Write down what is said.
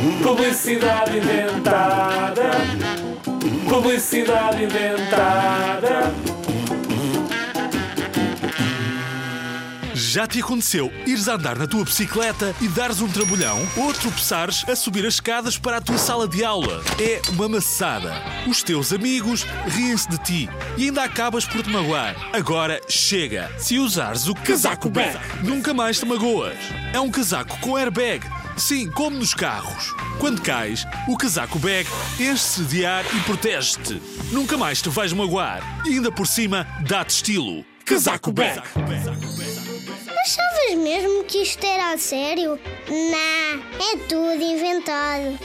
Publicidade inventada. Publicidade inventada. Já te aconteceu ires andar na tua bicicleta e dares um trambolhão ou tropeçares a subir as escadas para a tua sala de aula? É uma maçada. Os teus amigos riem-se de ti e ainda acabas por te magoar. Agora chega! Se usares o casaco bag, nunca mais te magoas. É um casaco com airbag. Sim, como nos carros. Quando cais, o casaco bag enche-se de ar e protege-te. Nunca mais te vais magoar. E ainda por cima, dá-te estilo. Casaco bag. Achavas mesmo que isto era a sério? Não, é tudo inventado.